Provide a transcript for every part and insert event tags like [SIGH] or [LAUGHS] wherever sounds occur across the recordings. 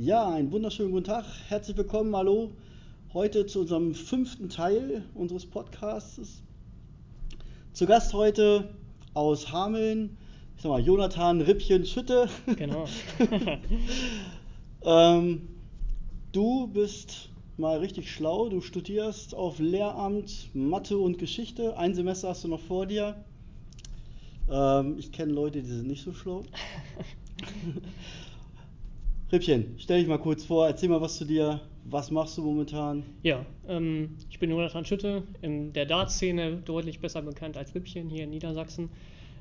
Ja, einen wunderschönen guten Tag. Herzlich willkommen, hallo. Heute zu unserem fünften Teil unseres Podcasts. Zu Gast heute aus Hameln, ich sag mal, Jonathan Rippchen Schütte. Genau. [LAUGHS] ähm, du bist mal richtig schlau. Du studierst auf Lehramt Mathe und Geschichte. Ein Semester hast du noch vor dir. Ähm, ich kenne Leute, die sind nicht so schlau. [LAUGHS] Rippchen, stell dich mal kurz vor, erzähl mal was zu dir. Was machst du momentan? Ja, ähm, ich bin Jonathan Schütte, in der Dartszene deutlich besser bekannt als Rippchen hier in Niedersachsen.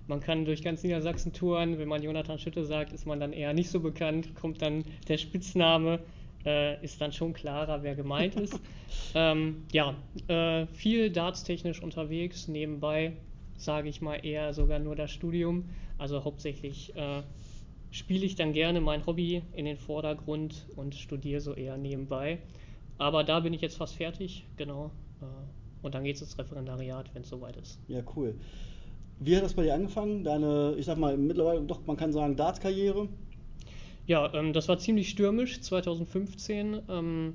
Man kann durch ganz Niedersachsen touren. Wenn man Jonathan Schütte sagt, ist man dann eher nicht so bekannt. Kommt dann der Spitzname, äh, ist dann schon klarer, wer gemeint ist. [LAUGHS] ähm, ja, äh, viel dartstechnisch unterwegs. Nebenbei sage ich mal eher sogar nur das Studium. Also hauptsächlich äh, spiele ich dann gerne mein Hobby in den Vordergrund und studiere so eher nebenbei. Aber da bin ich jetzt fast fertig, genau. Äh, und dann geht es ins Referendariat, wenn es soweit ist. Ja, cool. Wie hat das bei dir angefangen? Deine, ich sag mal, mittlerweile doch, man kann sagen, Darts-Karriere? Ja, ähm, das war ziemlich stürmisch 2015. Ähm,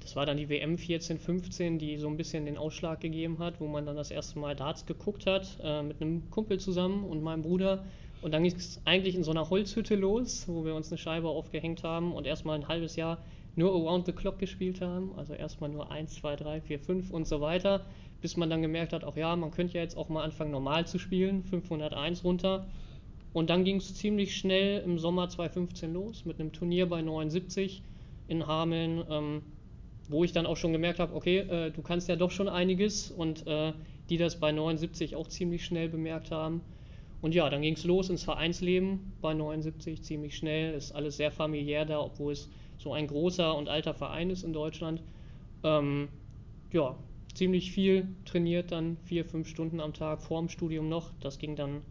das war dann die WM 14, 15, die so ein bisschen den Ausschlag gegeben hat, wo man dann das erste Mal Darts geguckt hat, äh, mit einem Kumpel zusammen und meinem Bruder. Und dann ging es eigentlich in so einer Holzhütte los, wo wir uns eine Scheibe aufgehängt haben und erstmal ein halbes Jahr nur Around the Clock gespielt haben. Also erstmal nur 1, 2, 3, 4, 5 und so weiter, bis man dann gemerkt hat, auch ja, man könnte ja jetzt auch mal anfangen normal zu spielen, 501 runter. Und dann ging es ziemlich schnell im Sommer 2015 los mit einem Turnier bei 79 in Hameln, ähm, wo ich dann auch schon gemerkt habe, okay, äh, du kannst ja doch schon einiges und äh, die das bei 79 auch ziemlich schnell bemerkt haben. Und ja, dann ging es los ins Vereinsleben bei 79 ziemlich schnell. Ist alles sehr familiär da, obwohl es so ein großer und alter Verein ist in Deutschland. Ähm, ja, ziemlich viel trainiert dann, vier, fünf Stunden am Tag vor dem Studium noch. Das ging dann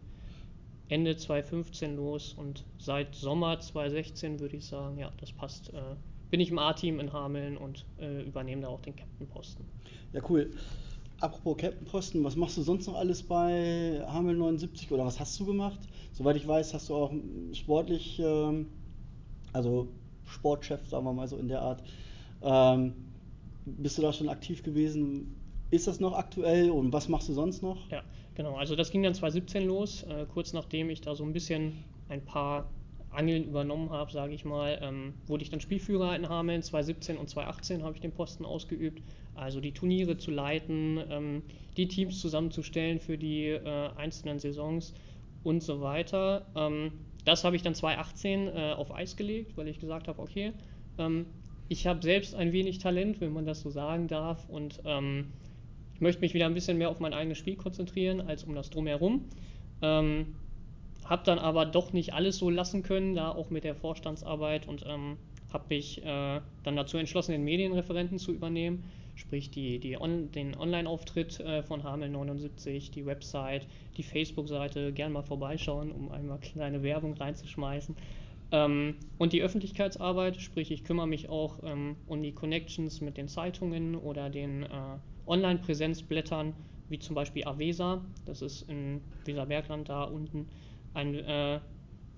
Ende 2015 los und seit Sommer 2016 würde ich sagen, ja, das passt. Äh, bin ich im A-Team in Hameln und äh, übernehme da auch den Captain-Posten. Ja, cool. Apropos Captain-Posten, was machst du sonst noch alles bei Hamel 79 oder was hast du gemacht? Soweit ich weiß, hast du auch sportlich, ähm, also Sportchef, sagen wir mal so in der Art. Ähm, bist du da schon aktiv gewesen? Ist das noch aktuell und was machst du sonst noch? Ja, genau. Also das ging dann 2017 los, äh, kurz nachdem ich da so ein bisschen ein paar Angeln übernommen habe, sage ich mal, ähm, wurde ich dann Spielführer in Hameln. 2017 und 2018 habe ich den Posten ausgeübt, also die Turniere zu leiten, ähm, die Teams zusammenzustellen für die äh, einzelnen Saisons und so weiter. Ähm, das habe ich dann 2018 äh, auf Eis gelegt, weil ich gesagt habe, okay, ähm, ich habe selbst ein wenig Talent, wenn man das so sagen darf, und ähm, ich möchte mich wieder ein bisschen mehr auf mein eigenes Spiel konzentrieren als um das drumherum. Ähm, habe dann aber doch nicht alles so lassen können, da auch mit der Vorstandsarbeit und ähm, habe mich äh, dann dazu entschlossen, den Medienreferenten zu übernehmen, sprich die, die on, den Online-Auftritt äh, von Hamel 79, die Website, die Facebook-Seite, gern mal vorbeischauen, um einmal kleine Werbung reinzuschmeißen. Ähm, und die Öffentlichkeitsarbeit, sprich ich kümmere mich auch ähm, um die Connections mit den Zeitungen oder den äh, Online-Präsenzblättern, wie zum Beispiel Avesa, das ist in Weserbergland da unten ein äh,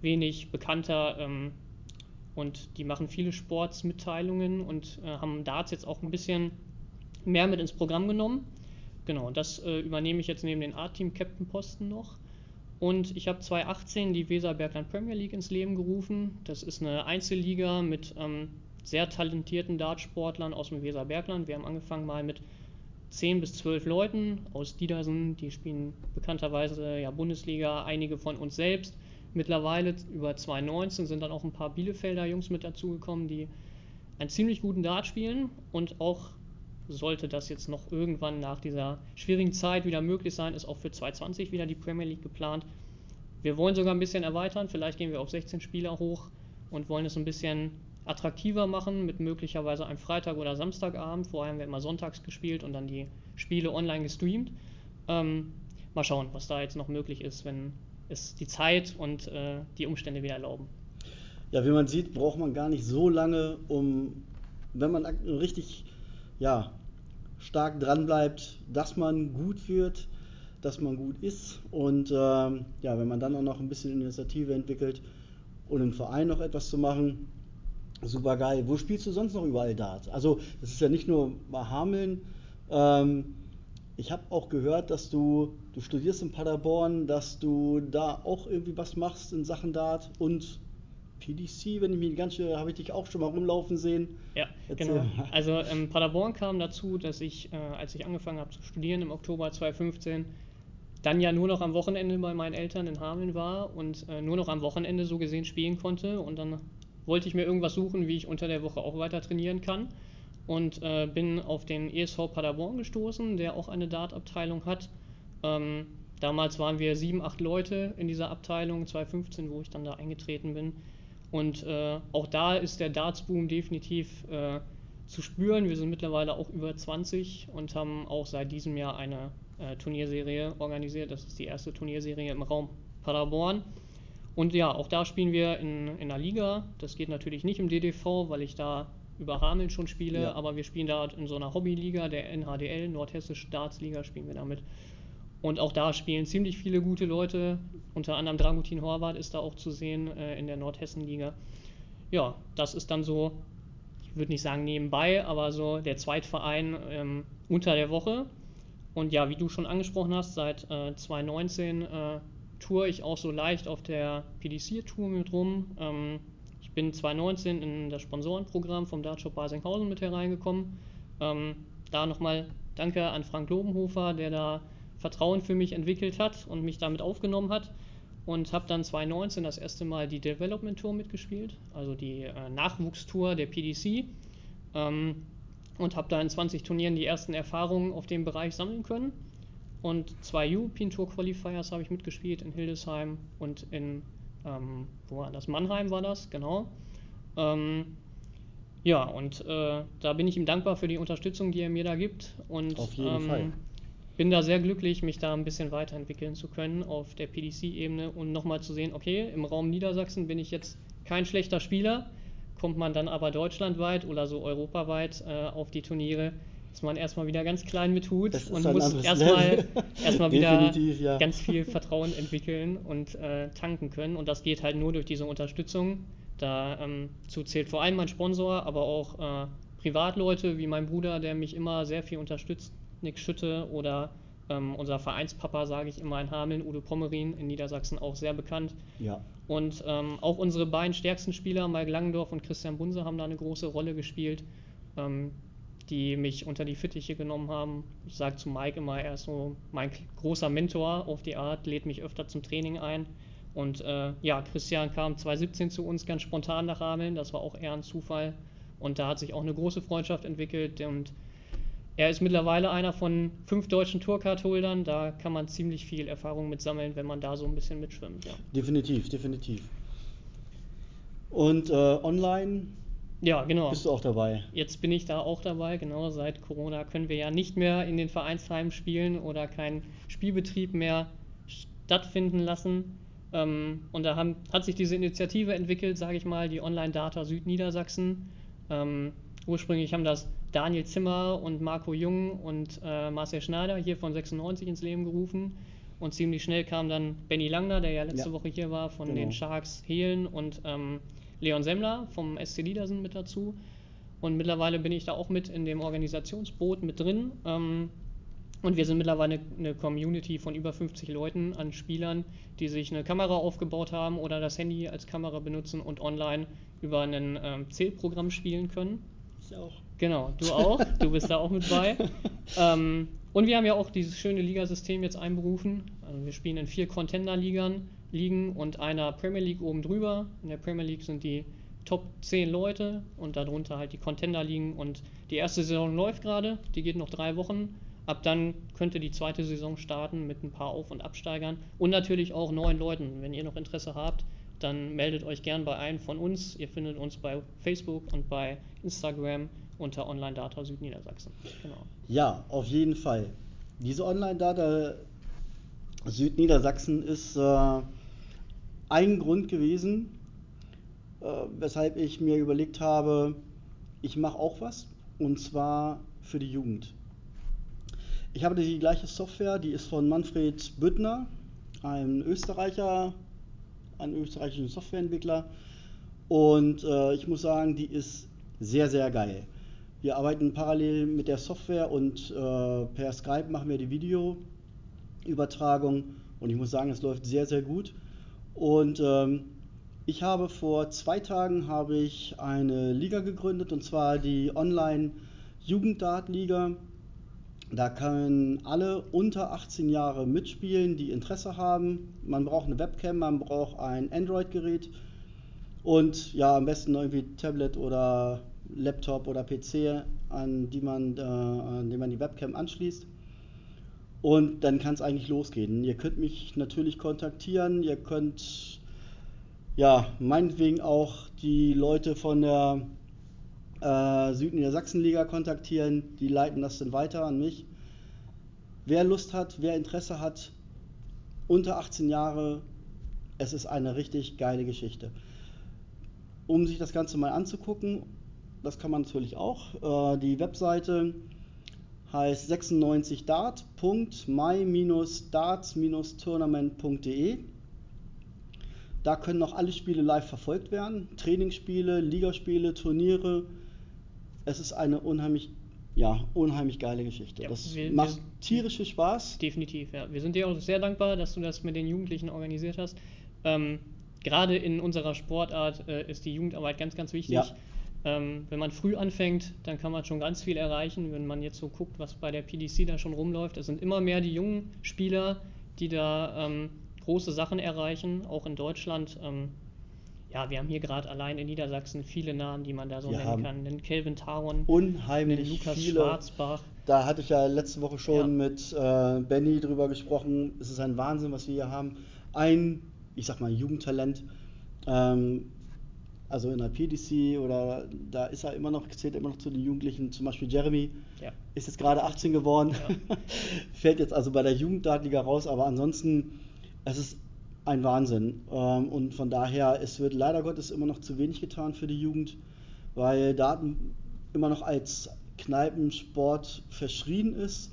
wenig bekannter ähm, und die machen viele Sportsmitteilungen und äh, haben Darts jetzt auch ein bisschen mehr mit ins Programm genommen. Genau, das äh, übernehme ich jetzt neben den A-Team-Captain-Posten noch. Und ich habe 2018 die Weserbergland Premier League ins Leben gerufen. Das ist eine Einzelliga mit ähm, sehr talentierten Dartsportlern aus dem Weserbergland. Wir haben angefangen mal mit 10 bis 12 Leuten aus Diedersen, die spielen bekannterweise ja Bundesliga, einige von uns selbst. Mittlerweile über 2019 sind dann auch ein paar Bielefelder Jungs mit dazugekommen, die einen ziemlich guten Dart spielen und auch sollte das jetzt noch irgendwann nach dieser schwierigen Zeit wieder möglich sein, ist auch für 2020 wieder die Premier League geplant. Wir wollen sogar ein bisschen erweitern, vielleicht gehen wir auf 16 Spieler hoch und wollen es ein bisschen attraktiver machen mit möglicherweise einem Freitag- oder Samstagabend. Vorher haben wir immer sonntags gespielt und dann die Spiele online gestreamt. Ähm, mal schauen, was da jetzt noch möglich ist, wenn es die Zeit und äh, die Umstände wieder erlauben. Ja, wie man sieht, braucht man gar nicht so lange, um, wenn man richtig ja, stark dran bleibt, dass man gut wird, dass man gut ist. Und ähm, ja, wenn man dann auch noch ein bisschen Initiative entwickelt und im Verein noch etwas zu machen, Super geil. Wo spielst du sonst noch überall Dart? Also, das ist ja nicht nur bei Hameln. Ähm, ich habe auch gehört, dass du, du studierst in Paderborn, dass du da auch irgendwie was machst in Sachen Dart und PDC, wenn ich mich ganz schön, habe ich dich auch schon mal rumlaufen sehen. Ja, Erzähl genau. Also ähm, Paderborn kam dazu, dass ich, äh, als ich angefangen habe zu studieren im Oktober 2015, dann ja nur noch am Wochenende bei meinen Eltern in Hameln war und äh, nur noch am Wochenende so gesehen spielen konnte. Und dann wollte ich mir irgendwas suchen, wie ich unter der Woche auch weiter trainieren kann. Und äh, bin auf den ESV Paderborn gestoßen, der auch eine Dart-Abteilung hat. Ähm, damals waren wir sieben, acht Leute in dieser Abteilung, 2015, wo ich dann da eingetreten bin. Und äh, auch da ist der Darts-Boom definitiv äh, zu spüren. Wir sind mittlerweile auch über 20 und haben auch seit diesem Jahr eine äh, Turnierserie organisiert. Das ist die erste Turnierserie im Raum Paderborn. Und ja, auch da spielen wir in, in einer Liga. Das geht natürlich nicht im DDV, weil ich da über Hameln schon spiele, Ja. aber wir spielen da in so einer Hobbyliga, der NHDL, Nordhessische Dartsliga, spielen wir damit. Und auch da spielen ziemlich viele gute Leute, unter anderem Dragutin Horvath ist da auch zu sehen äh, in der Nordhessen-Liga. Ja, das ist dann so, ich würde nicht sagen nebenbei, aber so der Zweitverein ähm, unter der Woche. Und ja, wie du schon angesprochen hast, seit äh, 2019 äh, toure ich auch so leicht auf der PDC-Tour mit rum. Ähm, ich bin 2019 in das Sponsorenprogramm vom Dartshop Basinghausen mit hereingekommen. Ähm, da nochmal danke an Frank Lobenhofer, der da Vertrauen für mich entwickelt hat und mich damit aufgenommen hat. Und habe dann 2019 das erste Mal die Development Tour mitgespielt, also die äh, Nachwuchstour der PDC. Ähm, und habe da in 20 Turnieren die ersten Erfahrungen auf dem Bereich sammeln können. Und zwei European Tour Qualifiers habe ich mitgespielt in Hildesheim und in, ähm, wo war das? Mannheim war das, genau. Ähm, ja, und äh, da bin ich ihm dankbar für die Unterstützung, die er mir da gibt. Und Auf jeden ähm, Fall. bin da sehr glücklich, mich da ein bisschen weiterentwickeln zu können auf der PDC-Ebene und nochmal zu sehen, okay, im Raum Niedersachsen bin ich jetzt kein schlechter Spieler, kommt man dann aber deutschlandweit oder so europaweit äh, auf die Turniere, ist man erstmal wieder ganz klein mit ist und muss erstmal [LAUGHS] erstmal wieder ja. ganz viel Vertrauen entwickeln und äh, tanken können. Und das geht halt nur durch diese Unterstützung. Dazu ähm, zählt vor allem mein Sponsor, aber auch äh, Privatleute wie mein Bruder, der mich immer sehr viel unterstützt, Nick Schütte oder ähm, unser Vereinspapa, sage ich immer in Hameln, Udo Pommerin in Niedersachsen auch sehr bekannt. Ja. Und ähm, auch unsere beiden stärksten Spieler, Mike Langendorf und Christian Bunse, haben da eine große Rolle gespielt, ähm, die mich unter die Fittiche genommen haben. Ich sage zu Mike immer, er ist so mein großer Mentor auf die Art, lädt mich öfter zum Training ein. Und äh, ja, Christian kam 2017 zu uns ganz spontan nach Hameln, das war auch eher ein Zufall. Und da hat sich auch eine große Freundschaft entwickelt und er ist mittlerweile einer von fünf deutschen Tourcard-Holdern. Da kann man ziemlich viel Erfahrung mit sammeln, wenn man da so ein bisschen mitschwimmt. Ja, Definitiv, definitiv. Und äh, online ja genau. bist du auch dabei. Jetzt bin ich da auch dabei. Genau, seit Corona können wir ja nicht mehr in den Vereinsheimen spielen oder keinen Spielbetrieb mehr stattfinden lassen. Ähm, und da haben, hat sich diese Initiative entwickelt, sage ich mal, die Online-Data Südniedersachsen. Ähm, ursprünglich haben das Daniel Zimmer und Marco Jung und äh, Marcel Schneider hier von 96 ins Leben gerufen. Und ziemlich schnell kam dann Benny Langner, der ja letzte Ja. Woche hier war, von Genau. den Sharks Hehlen und ähm, Leon Semmler vom SC Liedersen mit dazu. Und mittlerweile bin ich da auch mit in dem Organisationsboot mit drin. Ähm, und wir sind mittlerweile eine Community von über 50 Leuten an Spielern, die sich eine Kamera aufgebaut haben oder das Handy als Kamera benutzen und online über ein ähm, Zählprogramm spielen können. Ich auch. Genau, du auch. [LAUGHS] Du bist da auch mit bei. Ähm, und wir haben ja auch dieses schöne Ligasystem jetzt einberufen. Also wir spielen in vier Contender-Ligern Ligen und einer Premier League oben drüber. In der Premier League sind die Top 10 Leute und darunter halt die Contender-Ligen. Und die erste Saison läuft gerade, die geht noch drei Wochen. Ab dann könnte die zweite Saison starten mit ein paar Auf- und Absteigern und natürlich auch neuen Leuten. Wenn ihr noch Interesse habt, dann meldet euch gern bei einem von uns. Ihr findet uns bei Facebook und bei Instagram unter Online Data Südniedersachsen. Genau. Ja, auf jeden Fall. Diese Online-Data Südniedersachsen ist äh, ein Grund gewesen, äh, weshalb ich mir überlegt habe, ich mache auch was und zwar für die Jugend. Ich habe die gleiche Software, die ist von Manfred Büttner, ein Österreicher, ein österreichischen Softwareentwickler. Und äh, ich muss sagen, die ist sehr, sehr geil. Wir arbeiten parallel mit der Software und äh, per Skype machen wir die Videoübertragung. Und ich muss sagen, es läuft sehr, sehr gut. Und ähm, ich habe vor zwei Tagen habe ich eine Liga gegründet und zwar die Online Jugenddart-Liga. Da können alle unter 18 Jahre mitspielen, die Interesse haben. Man braucht eine Webcam, man braucht ein Android-Gerät und ja, am besten irgendwie Tablet oder Laptop oder PC, an, die man, äh, an dem man die Webcam anschließt. Und dann kann es eigentlich losgehen. Ihr könnt mich natürlich kontaktieren, ihr könnt ja meinetwegen auch die Leute von der äh, Südniedersachsenliga kontaktieren, die leiten das dann weiter an mich. Wer Lust hat, wer Interesse hat, unter 18 Jahre, es ist eine richtig geile Geschichte. Um sich das Ganze mal anzugucken, das kann man natürlich auch. Äh, die Webseite heißt 96dart.my-darts-tournament.de. Da können noch alle Spiele live verfolgt werden. Trainingsspiele, Ligaspiele, Turniere. Es ist eine unheimlich, ja, unheimlich geile Geschichte. Ja, das wir- macht tierische Spaß. Definitiv, ja. Wir sind dir auch sehr dankbar, dass du das mit den Jugendlichen organisiert hast. Ähm, gerade in unserer Sportart äh, ist die Jugendarbeit ganz, ganz wichtig. Ja. Ähm, wenn man früh anfängt, dann kann man schon ganz viel erreichen. Wenn man jetzt so guckt, was bei der PDC da schon rumläuft, es sind immer mehr die jungen Spieler, die da ähm, große Sachen erreichen, auch in Deutschland. Ähm, ja, wir haben hier gerade allein in Niedersachsen viele Namen, die man da so Wir nennen kann. Den Kelvin Taron, den Unheimlich Lukas viele. Schwarzbach. Da hatte ich ja letzte Woche schon Ja. mit äh, Benny drüber gesprochen. Es ist ein Wahnsinn, was wir hier haben. Ein, ich sag mal, Jugendtalent. Ähm, also in der PDC oder da ist er immer noch, zählt immer noch zu den Jugendlichen. Zum Beispiel Jeremy Ja. ist jetzt gerade 18 geworden. Ja. [LAUGHS] Fällt jetzt also bei der Jugenddartliga raus, aber ansonsten, es ist ein Wahnsinn. Ähm, und von daher, es wird leider Gottes immer noch zu wenig getan für die Jugend, weil Daten immer noch als Kneipensport verschrien ist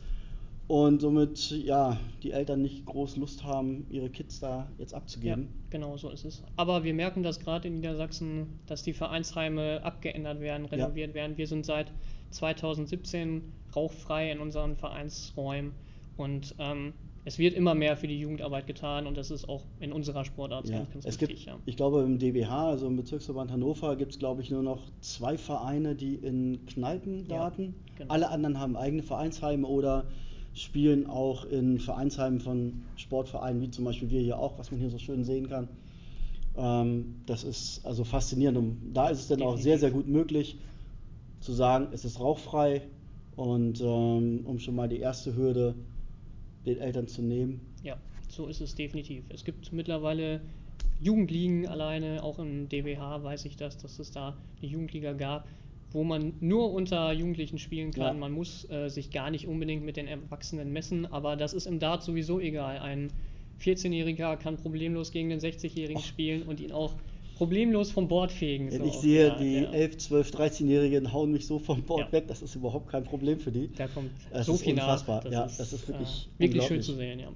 und somit ja die Eltern nicht groß Lust haben, ihre Kids da jetzt Ja, abzugeben. genau so ist es. Aber wir merken das gerade in Niedersachsen, dass die Vereinsheime abgeändert werden, Ja. renoviert werden. Wir sind seit 2017 rauchfrei in unseren Vereinsräumen und ähm, es wird immer mehr für die Jugendarbeit getan und das ist auch in unserer Sportart Ja. ganz, ganz Es wichtig. gibt, ja. ich glaube, im DBH, also im Bezirksverband Hannover, gibt es, glaube ich, nur noch zwei Vereine, die in Kneipen Ja, daten. genau. Alle anderen haben eigene Vereinsheime oder spielen auch in Vereinsheimen von Sportvereinen, wie zum Beispiel wir hier auch, was man hier so schön sehen kann. Ähm, das ist also faszinierend. Und da ist es dann auch sehr, sehr gut möglich zu sagen, es ist rauchfrei und ähm, um schon mal die erste Hürde den Eltern zu nehmen. Ja, so ist es definitiv. Es gibt mittlerweile Jugendligen alleine, auch im DBH weiß ich das, dass es da eine Jugendliga gab, wo man nur unter Jugendlichen spielen kann. Ja. Man muss äh, sich gar nicht unbedingt mit den Erwachsenen messen, aber das ist im Dart sowieso egal. Ein 14-Jähriger kann problemlos gegen den 60-Jährigen spielen und ihn auch problemlos vom Board fegen. Wenn So, ich sehe, ja, die der- 11, 12, 13-Jährigen hauen mich so vom Board Ja. weg, das ist überhaupt kein Problem für die. Da kommt Es so ist viel unfassbar. nach. Ja, das ist wirklich äh, wirklich schön zu sehen, ja.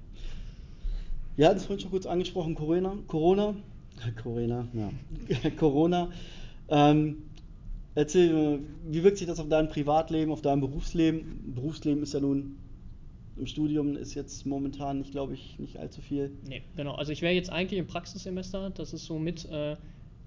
Wir hatten es vorhin schon kurz angesprochen, Corona. Corona. [LAUGHS] Corona, ja. [LAUGHS] Corona. Ähm, erzähl mir, wie wirkt sich das auf dein Privatleben, auf dein Berufsleben? Berufsleben ist ja nun im Studium ist jetzt momentan, nicht, glaube ich, nicht allzu viel. Nee, genau. Also ich wäre jetzt eigentlich im Praxissemester. Das ist somit äh,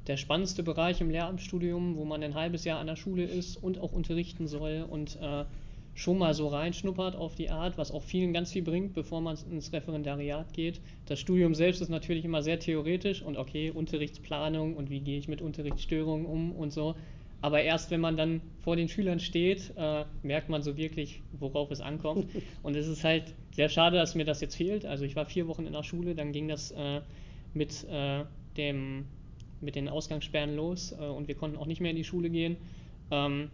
der spannendste Bereich im Lehramtsstudium, wo man ein halbes Jahr an der Schule ist und auch unterrichten soll und äh, schon mal so reinschnuppert auf die Art, was auch vielen ganz viel bringt, bevor man ins Referendariat geht. Das Studium selbst ist natürlich immer sehr theoretisch und okay, Unterrichtsplanung und wie gehe ich mit Unterrichtsstörungen um und so. Aber erst wenn man dann vor den Schülern steht, äh, merkt man so wirklich, worauf es ankommt. [LAUGHS] Und es ist halt sehr schade, dass mir das jetzt fehlt. Also ich war vier Wochen in der Schule, dann ging das äh, mit, äh, dem, mit den Ausgangssperren los äh, und wir konnten auch nicht mehr in die Schule gehen. Ähm,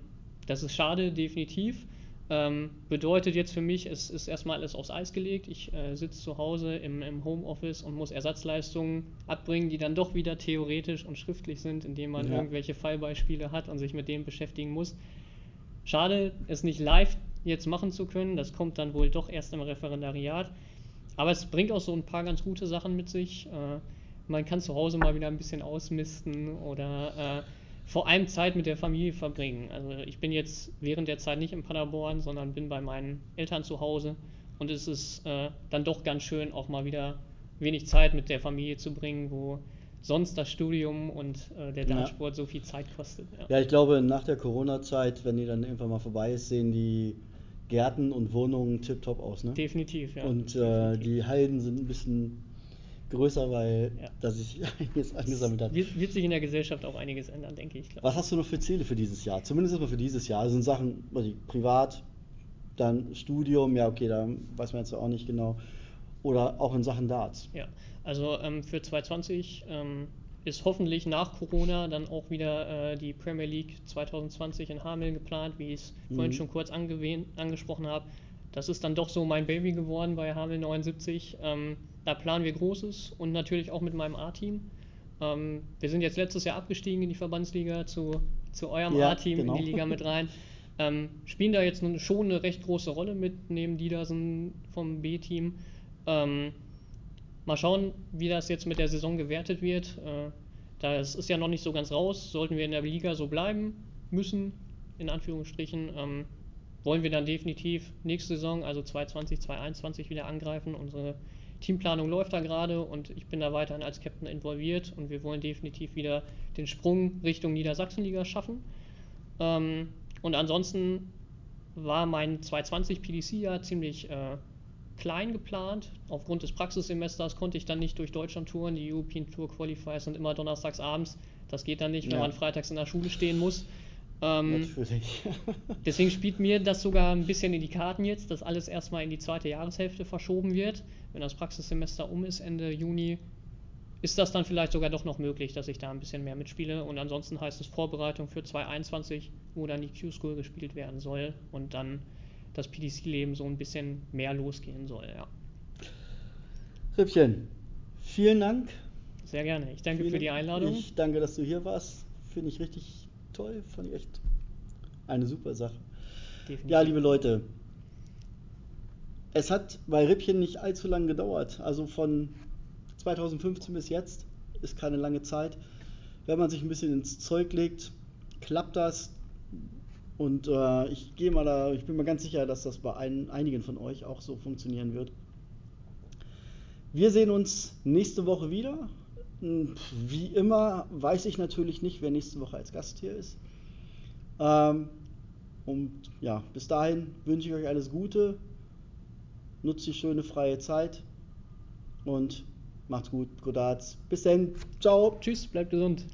das ist schade, definitiv. Ähm, bedeutet jetzt für mich, es ist erstmal alles aufs Eis gelegt. Ich äh, sitze zu Hause im, im Homeoffice und muss Ersatzleistungen abbringen, die dann doch wieder theoretisch und schriftlich sind, indem man Ja. irgendwelche Fallbeispiele hat und sich mit denen beschäftigen muss. Schade, es nicht live jetzt machen zu können. Das kommt dann wohl doch erst im Referendariat. Aber es bringt auch so ein paar ganz gute Sachen mit sich. Äh, man kann zu Hause mal wieder ein bisschen ausmisten oder äh, vor allem Zeit mit der Familie verbringen. Also ich bin jetzt während der Zeit nicht in Paderborn, sondern bin bei meinen Eltern zu Hause und es ist äh, dann doch ganz schön, auch mal wieder wenig Zeit mit der Familie zu bringen, wo sonst das Studium und äh, der Dartsport ja. so viel Zeit kostet. Ja. ja, ich glaube, nach der Corona-Zeit, wenn die dann irgendwann mal vorbei ist, sehen die Gärten und Wohnungen tiptop aus. Ne? Definitiv, ja. Und äh, Definitiv. die Hallen sind ein bisschen größer, weil ja. da sich einiges angesammelt hat. Wird, wird, sich in der Gesellschaft auch einiges ändern, denke ich. Klar. Was hast du noch für Ziele für dieses Jahr? Zumindest erstmal für dieses Jahr. Das sind Sachen, also privat, dann Studium, ja okay, da weiß man jetzt auch nicht genau. Oder auch in Sachen Darts. Ja, also ähm, für 2020 ähm, ist hoffentlich nach Corona dann auch wieder äh, die Premier League 2020 in Hameln geplant, wie ich es mhm. vorhin schon kurz angesprochen habe. Das ist dann doch so mein Baby geworden bei Hameln 79. Ähm, da planen wir Großes und natürlich auch mit meinem A-Team. Ähm, wir sind jetzt letztes Jahr abgestiegen in die Verbandsliga zu, zu eurem ja, A-Team genau. in die Liga mit rein. [LAUGHS] Ähm, spielen da jetzt schon eine recht große Rolle mit, neben Diedersen vom B-Team. Ähm, mal schauen, wie das jetzt mit der Saison gewertet wird. Äh, das ist ja noch nicht so ganz raus. Sollten wir in der Liga so bleiben müssen, in Anführungsstrichen, ähm, wollen wir dann definitiv nächste Saison, also 2020, 2021 wieder angreifen. Unsere Teamplanung läuft da gerade und ich bin da weiterhin als Captain involviert und wir wollen definitiv wieder den Sprung Richtung Niedersachsenliga schaffen. Ähm, und ansonsten war mein 220 PDC-Jahr ziemlich äh, klein geplant. Aufgrund des Praxissemesters konnte ich dann nicht durch Deutschland touren. Die European Tour Qualifiers sind immer donnerstags abends. Das geht dann nicht, wenn ja. man freitags in der Schule stehen muss. Ähm, Natürlich. [LAUGHS] deswegen spielt mir das sogar ein bisschen in die Karten jetzt, dass alles erstmal in die zweite Jahreshälfte verschoben wird. Wenn das Praxissemester um ist, Ende Juni, ist das dann vielleicht sogar doch noch möglich, dass ich da ein bisschen mehr mitspiele. Und ansonsten heißt es Vorbereitung für 2021, wo dann die Q-School gespielt werden soll und dann das PDC-Leben so ein bisschen mehr losgehen soll, ja. Rippchen, vielen Dank. Sehr gerne. Ich danke vielen für die Einladung. Ich danke, dass du hier warst. Finde ich richtig toll. Fand ich echt eine super Sache. Definitiv. Ja, liebe Leute, es hat bei Rippchen nicht allzu lange gedauert. Also von 2015 bis jetzt ist keine lange Zeit. Wenn man sich ein bisschen ins Zeug legt, klappt das. Und äh, ich gehe mal da, ich bin mir ganz sicher, dass das bei ein, einigen von euch auch so funktionieren wird. Wir sehen uns nächste Woche wieder. Wie immer weiß ich natürlich nicht, wer nächste Woche als Gast hier ist. Ähm, und ja, bis dahin wünsche ich euch alles Gute. Nutzt die schöne freie Zeit und macht's gut. Godarts. Bis dann. Ciao. Tschüss, bleibt gesund.